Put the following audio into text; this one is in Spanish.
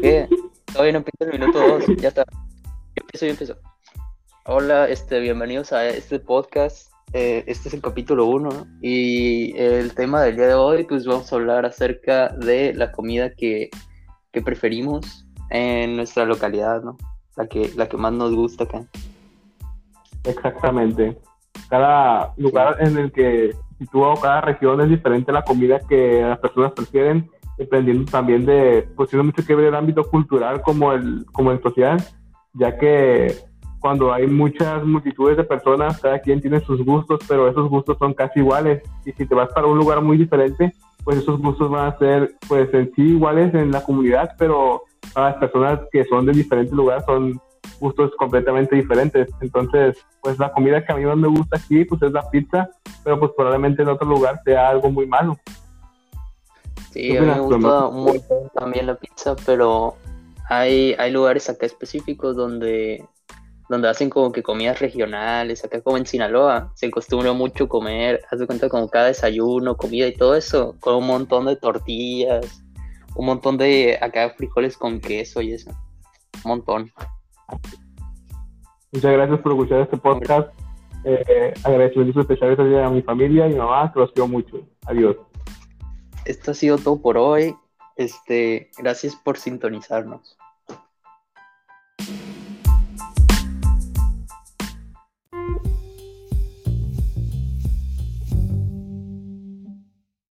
¿Qué? Todavía no empieza el minuto 2, ya está. Yo empiezo, yo empiezo. Hola, este, bienvenidos a este podcast. Eh, este es el capítulo 1 y el tema del día de hoy, pues vamos a hablar acerca de la comida que, que preferimos en nuestra localidad, ¿no? La que, la que más nos gusta acá. Exactamente. Cada lugar en el que sitúa o cada región es diferente la comida que las personas prefieren, dependiendo también de, pues tiene mucho que ver el ámbito cultural como el, como el social, ya que cuando hay muchas multitudes de personas, cada quien tiene sus gustos, pero esos gustos son casi iguales. Y si te vas para un lugar muy diferente, pues esos gustos van a ser, pues en sí iguales en la comunidad, pero para las personas que son de diferentes lugares son gustos completamente diferentes. Entonces, pues la comida que a mí más me gusta aquí, pues es la pizza, pero pues probablemente en otro lugar sea algo muy malo. Sí, a mí me gusta mucho también la pizza, pero hay, hay lugares acá específicos donde donde hacen como que comidas regionales, acá como en Sinaloa, se acostumbra mucho comer, haz de cuenta como cada desayuno, comida y todo eso, con un montón de tortillas, un montón de acá frijoles con queso y eso, un montón. Muchas gracias por escuchar este podcast. Eh, agradecimientos especiales a mi familia y mi mamá, que los quiero mucho. Adiós. Esto ha sido todo por hoy. Este, gracias por sintonizarnos.